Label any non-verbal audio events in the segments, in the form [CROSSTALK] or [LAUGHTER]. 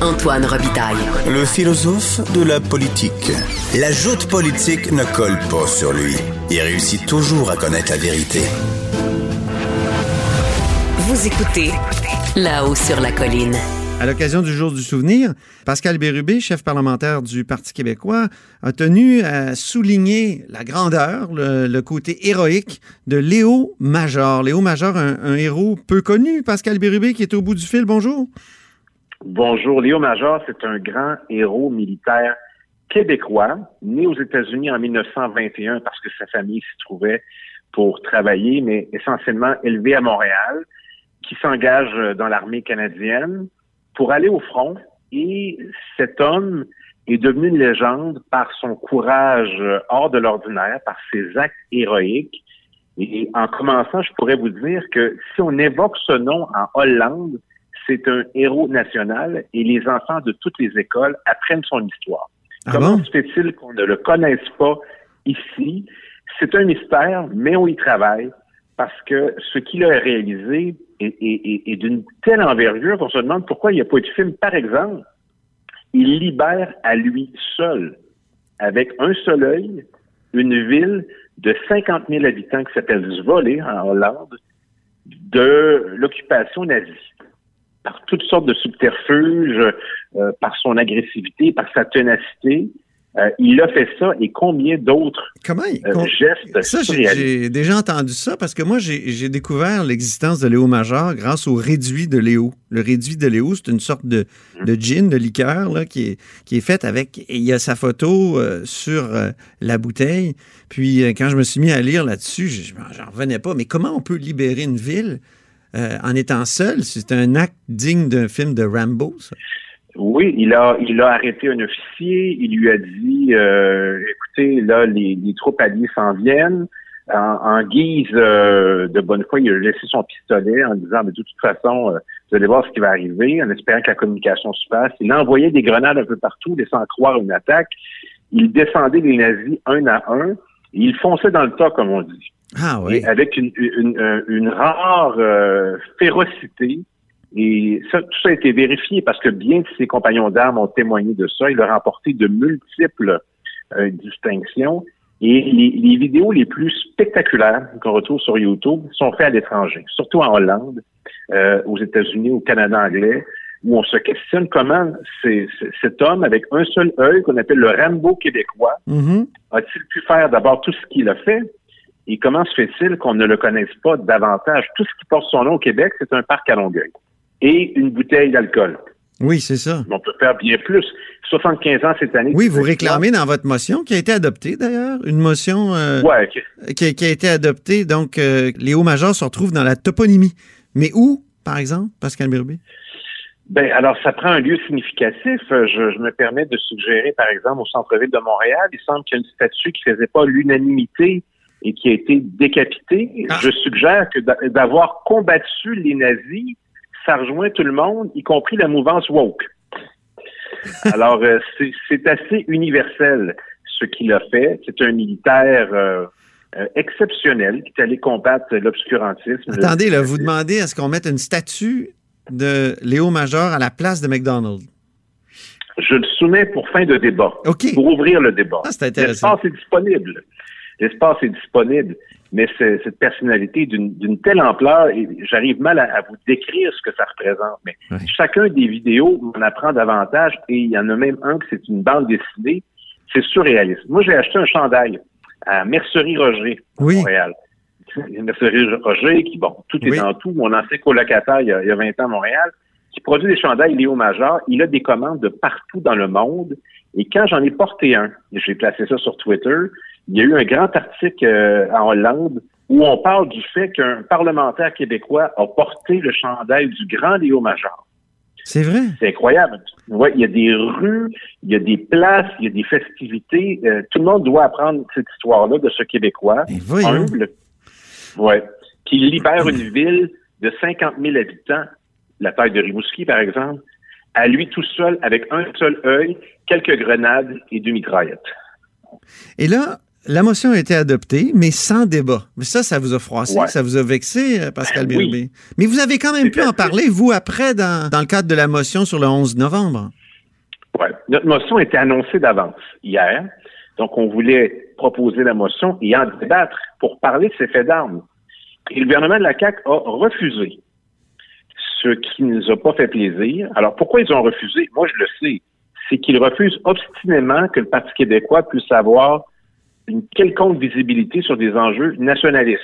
Antoine Robitaille. Le philosophe de la politique. La joute politique ne colle pas sur lui. Il réussit toujours à connaître la vérité. Vous écoutez là-haut sur la colline. À l'occasion du jour du souvenir, Pascal Bérubé, chef parlementaire du Parti québécois, a tenu à souligner la grandeur, le, côté héroïque de Léo Major. Léo Major, un, héros peu connu. Pascal Bérubé qui est au bout du fil, bonjour. Bonjour. Léo Major, c'est un grand héros militaire québécois, né aux États-Unis en 1921 parce que sa famille s'y trouvait pour travailler, mais essentiellement élevé à Montréal, qui s'engage dans l'armée canadienne pour aller au front. Et cet homme est devenu une légende par son courage hors de l'ordinaire, par ses actes héroïques. Et en commençant, je pourrais vous dire que si on évoque ce nom en Hollande, c'est un héros national et les enfants de toutes les écoles apprennent son histoire. Ah Comment se fait-il qu'on ne le connaisse pas ici? C'est un mystère, mais on y travaille parce que ce qu'il a réalisé est, d'une telle envergure qu'on se demande pourquoi il n'y a pas eu de film. Par exemple, il libère à lui seul, avec un seul œil, une ville de 50 000 habitants qui s'appelle Zwolle, en Hollande, de l'occupation nazie par toutes sortes de subterfuges, euh, par son agressivité, par sa ténacité. Euh, il a fait ça et combien d'autres Comment euh, gestes Ça, j'ai déjà entendu ça parce que moi, j'ai découvert l'existence de Léo Major grâce au réduit de Léo. Le réduit de Léo, c'est une sorte de, hum. de, gin, de liqueur là, qui, est, qui est faite avec. il y a sa photo sur la bouteille. Puis quand je me suis mis à lire là-dessus, j'en revenais pas. Mais comment on peut libérer une ville euh, en étant seul. C'est un acte digne d'un film de Rambo, ça? Oui, il a, il a arrêté un officier. Il lui a dit, euh, écoutez, là, les, troupes alliées s'en viennent. En, guise euh, de bonne foi, il a laissé son pistolet en disant, de toute façon, vous allez voir ce qui va arriver, en espérant que la communication se fasse. Il envoyait des grenades un peu partout, laissant croire une attaque. Il descendait les nazis un à un. Et il fonçait dans le tas, comme on dit. Ah oui. avec une, une, euh, une rare euh, férocité. Et ça, tout ça a été vérifié parce que bien que ses compagnons d'armes ont témoigné de ça, il a remporté de multiples euh, distinctions. Et les, les, vidéos les plus spectaculaires qu'on retrouve sur YouTube sont faites à l'étranger, surtout en Hollande, aux États-Unis, au Canada anglais, où on se questionne comment cet homme, avec un seul œil, qu'on appelle le Rambo québécois, mm-hmm. a-t-il pu faire d'abord tout ce qu'il a fait, et comment se fait-il qu'on ne le connaisse pas davantage? Tout ce qui porte son nom au Québec, c'est un parc à Longueuil et une bouteille d'alcool. Oui, c'est ça. On peut faire bien plus. 75 ans cette année. Oui, vous réclamez dans votre motion, qui a été adoptée d'ailleurs, une motion euh, qui, a été adoptée. Donc, euh, les hauts majeurs se retrouvent dans la toponymie. Mais où, par exemple, Pascal Birbé? Ben, alors, ça prend un lieu significatif. Je, je me permets de suggérer, par exemple, au centre-ville de Montréal, il semble qu'il y a une statue qui ne faisait pas l'unanimité et qui a été décapité. Ah. Je suggère que d'avoir combattu les nazis, ça rejoint tout le monde, y compris la mouvance woke. [LAUGHS] Alors, euh, c'est assez universel ce qu'il a fait. C'est un militaire euh, euh, exceptionnel qui est allé combattre l'obscurantisme. Attendez, là, vous demandez à ce qu'on mette une statue de Léo Major à la place de McDonald's? Je le soumets pour fin de débat. Pour ouvrir le débat. Ah, c'est intéressant. L'espace est disponible l'espace est disponible, mais cette personnalité d'une telle ampleur, et j'arrive mal à, vous décrire ce que ça représente, mais chacun des vidéos, on apprend davantage, et il y en a même un que c'est une bande dessinée, c'est surréaliste. Moi, j'ai acheté un chandail à Mercerie Roger, à Montréal. Mercerie Roger, qui, bon, tout est dans tout, mon ancien colocataire il y, a, il y a 20 ans à Montréal, qui produit des chandails Léo Major, il a des commandes de partout dans le monde, et quand j'en ai porté un, j'ai placé ça sur Twitter, il y a eu un grand article euh, en Hollande où on parle du fait qu'un parlementaire québécois a porté le chandail du grand Léo Major. C'est vrai? C'est incroyable. Ouais, il y a des rues, il y a des places, il y a des festivités. Euh, tout le monde doit apprendre cette histoire-là de ce Québécois humble, ouais, qui libère une ville de 50 000 habitants, la taille de Rimouski par exemple, à lui tout seul avec un seul œil, quelques grenades et deux mitraillettes. Et là, la motion a été adoptée, mais sans débat. Mais ça, ça vous a froissé, ça vous a vexé, euh, Pascal ben Bérubé? Mais vous avez quand même pu en parler, vous, après, dans, dans, le cadre de la motion sur le 11 novembre. Oui. Notre motion a été annoncée d'avance hier. Donc, on voulait proposer la motion et en débattre pour parler de ces faits d'armes. Et le gouvernement de la CAQ a refusé, ce qui ne nous a pas fait plaisir. Alors, pourquoi ils ont refusé? Moi, je le sais. C'est qu'ils refusent obstinément que le Parti québécois puisse avoir une quelconque visibilité sur des enjeux nationalistes.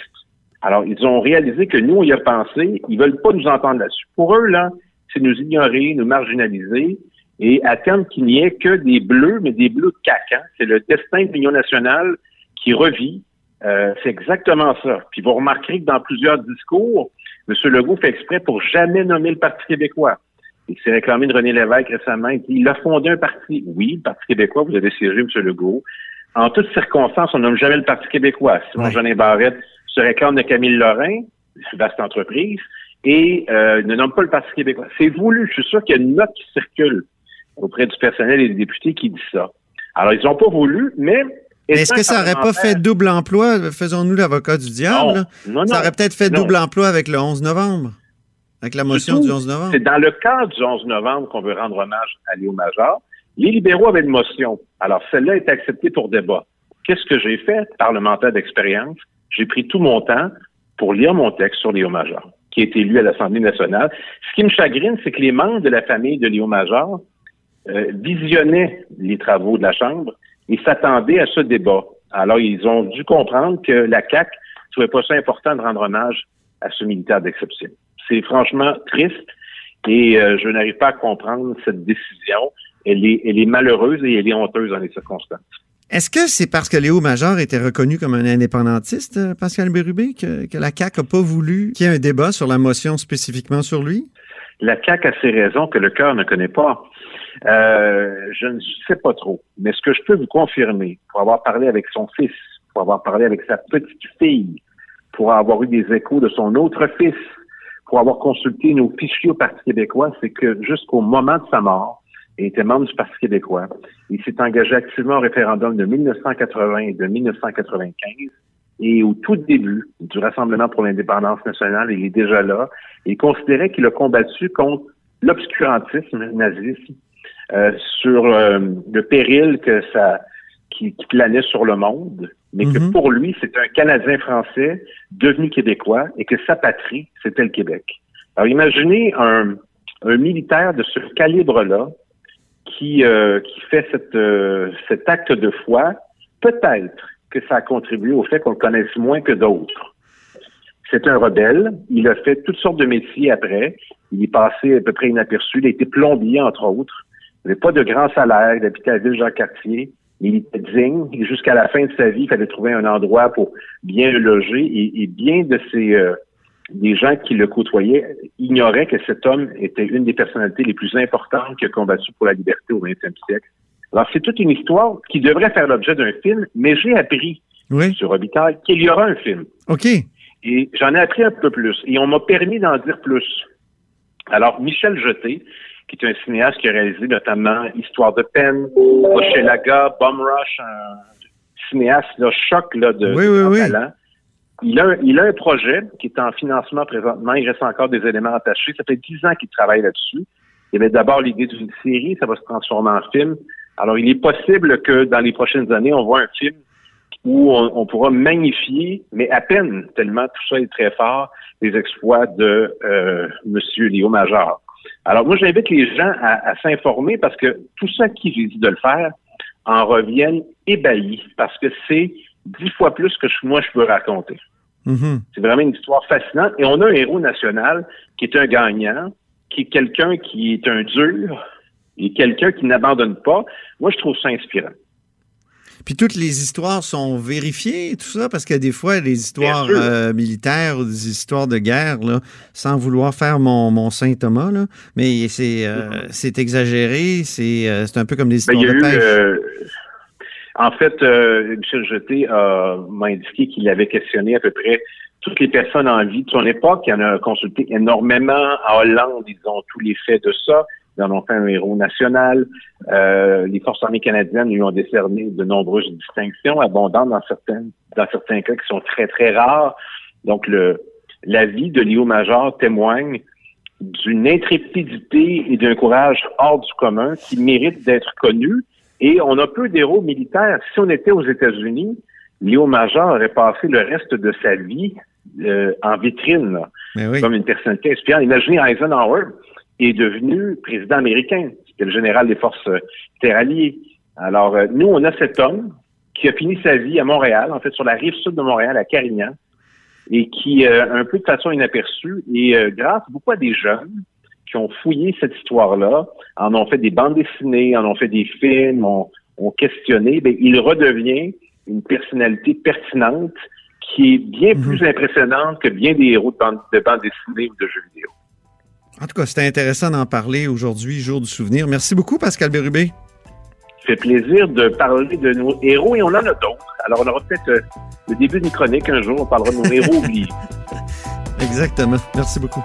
Alors, ils ont réalisé que nous, on y a pensé, ils veulent pas nous entendre là-dessus. Pour eux, là, c'est nous ignorer, nous marginaliser, et terme qu'il n'y ait que des bleus, mais des bleus de hein. C'est le destin de l'Union nationale qui revit. Euh, c'est exactement ça. Puis vous remarquerez que dans plusieurs discours, M. Legault fait exprès pour jamais nommer le Parti québécois. Il s'est réclamé de René Lévesque récemment. Il a fondé un parti. Oui, le Parti québécois, vous avez siégé, M. Legault. En toutes circonstances, on nomme jamais le Parti québécois. Simon Jeanin Barrette se réclame de Camille Lorrain, vaste entreprise, et euh, ne nomme pas le Parti québécois. C'est voulu. Je suis sûr qu'il y a une note qui circule auprès du personnel et des députés qui dit ça. Alors, ils n'ont pas voulu, mais... Est-ce que ça n'aurait pas fait double emploi? Faisons-nous l'avocat du diable. Non, ça aurait peut-être fait double emploi avec le 11 novembre, avec la motion du 11 novembre. C'est dans le cadre du 11 novembre qu'on veut rendre hommage à Léo Major. Les libéraux avaient une motion. Alors, celle-là est acceptée pour débat. Qu'est-ce que j'ai fait, parlementaire d'expérience? J'ai pris tout mon temps pour lire mon texte sur Léo Major, qui a été lu à l'Assemblée nationale. Ce qui me chagrine, c'est que les membres de la famille de Léo Major euh, visionnaient les travaux de la Chambre et s'attendaient à ce débat. Alors, ils ont dû comprendre que la CAC ne trouvait pas ça important de rendre hommage à ce militaire d'exception. C'est franchement triste et euh, je n'arrive pas à comprendre cette décision. Elle est, elle est malheureuse et elle est honteuse dans les circonstances. Est-ce que c'est parce que Léo Major était reconnu comme un indépendantiste, euh, Pascal Bérubé, que, que la CAQ n'a pas voulu qu'il y ait un débat sur la motion spécifiquement sur lui? La CAQ a ses raisons que le cœur ne connaît pas. Euh, je ne sais pas trop, mais ce que je peux vous confirmer, pour avoir parlé avec son fils, pour avoir parlé avec sa petite fille, pour avoir eu des échos de son autre fils, pour avoir consulté nos fichiers au Parti québécois, c'est que jusqu'au moment de sa mort, il était membre du Parti québécois. Il s'est engagé activement au référendum de 1980 et de 1995. Et au tout début du Rassemblement pour l'indépendance nationale, il est déjà là. Il considérait qu'il a combattu contre l'obscurantisme nazisme, euh, sur euh, le péril que ça qui, planait sur le monde, mais que mhm. pour lui, c'est un Canadien français devenu québécois et que sa patrie, c'était le Québec. Alors imaginez un, un militaire de ce calibre-là qui, euh, qui fait cette, cet acte de foi, peut-être que ça a contribué au fait qu'on le connaisse moins que d'autres. C'est un rebelle. Il a fait toutes sortes de métiers après. Il est passé à peu près inaperçu. Il a été plombier, entre autres. Il n'avait pas de grand salaire, il habitait à Ville-Jean-Cartier, il était digne. Jusqu'à la fin de sa vie, il fallait trouver un endroit pour bien le loger. Et, bien de ces euh, des gens qui le côtoyaient ignoraient que cet homme était une des personnalités les plus importantes qui a combattu pour la liberté au XXe siècle. Alors, c'est toute une histoire qui devrait faire l'objet d'un film, mais j'ai appris sur Robitaille qu'il y aura un film. OK. Et j'en ai appris un peu plus. Et on m'a permis d'en dire plus. Alors, Michel Jeté, qui est un cinéaste qui a réalisé notamment Histoire de peine, Hochelaga, Bum Rush, un cinéaste là, choc là, de, oui, talent. Il a, il a un projet qui est en financement présentement. Il reste encore des éléments attachés. Ça fait dix ans qu'il travaille là-dessus. Il avait d'abord l'idée d'une série, ça va se transformer en film. Alors, il est possible que dans les prochaines années, on voit un film où on, pourra magnifier, mais à peine, tellement tout ça est très fort, les exploits de euh, M. Léo Major. Alors moi, j'invite les gens à, s'informer parce que tout ça qui j'ai dit de le faire en reviennent ébahis parce que c'est dix fois plus que moi je peux raconter. Mm-hmm. C'est vraiment une histoire fascinante. Et on a un héros national qui est un gagnant, qui est quelqu'un qui est un dur et quelqu'un qui n'abandonne pas. Moi, je trouve ça inspirant. Puis toutes les histoires sont vérifiées, tout ça, parce que des fois, les histoires euh, militaires ou des histoires de guerre, là, sans vouloir faire mon, mon Saint Thomas, là, mais c'est euh, mm-hmm. exagéré, euh, c'est un peu comme des ben, histoires de pêche. En fait, Michel Jeté m'a indiqué qu'il avait questionné à peu près toutes les personnes en vie de son époque. Il en a consulté énormément. À Hollande, ils ont tous les faits de ça. Ils en ont fait un héros national. Euh, les forces armées canadiennes lui ont décerné de nombreuses distinctions abondantes dans certaines, dans certains cas qui sont très, très rares. Donc, le, la vie de Léo Major témoigne d'une intrépidité et d'un courage hors du commun qui mérite d'être connu. Et on a peu d'héros militaires. Si on était aux États-Unis, Léo Major aurait passé le reste de sa vie euh, en vitrine, comme une personnalité inspirante. Imaginez Eisenhower est devenu président américain. C'était le général des forces euh, terraliers. Alors, euh, nous, on a cet homme qui a fini sa vie à Montréal, en fait, sur la rive sud de Montréal, à Carignan, et qui, euh, un peu de façon inaperçue, et grâce beaucoup à des jeunes qui ont fouillé cette histoire-là, en ont fait des bandes dessinées, en ont fait des films, ont, questionné, bien, il redevient une personnalité pertinente qui est bien mhm. plus impressionnante que bien des héros de bandes bande dessinées ou de jeux vidéo. En tout cas, c'était intéressant d'en parler aujourd'hui, jour du souvenir. Merci beaucoup, Pascal Bérubé fait plaisir de parler de nos héros et on en a d'autres. Alors, on aura peut-être euh, le début d'une chronique un jour, on parlera de nos héros [LAUGHS] oubliés. Exactement. Merci beaucoup.